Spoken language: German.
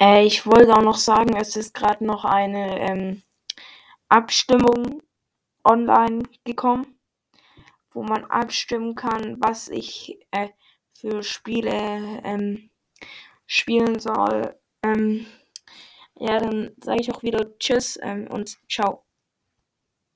Äh, ich wollte auch noch sagen, es ist gerade noch eine ähm, Abstimmung online gekommen, wo man abstimmen kann, was ich äh, für Spiele ähm, spielen soll. Ähm, ja, dann sage ich auch wieder Tschüss ähm, und ciao.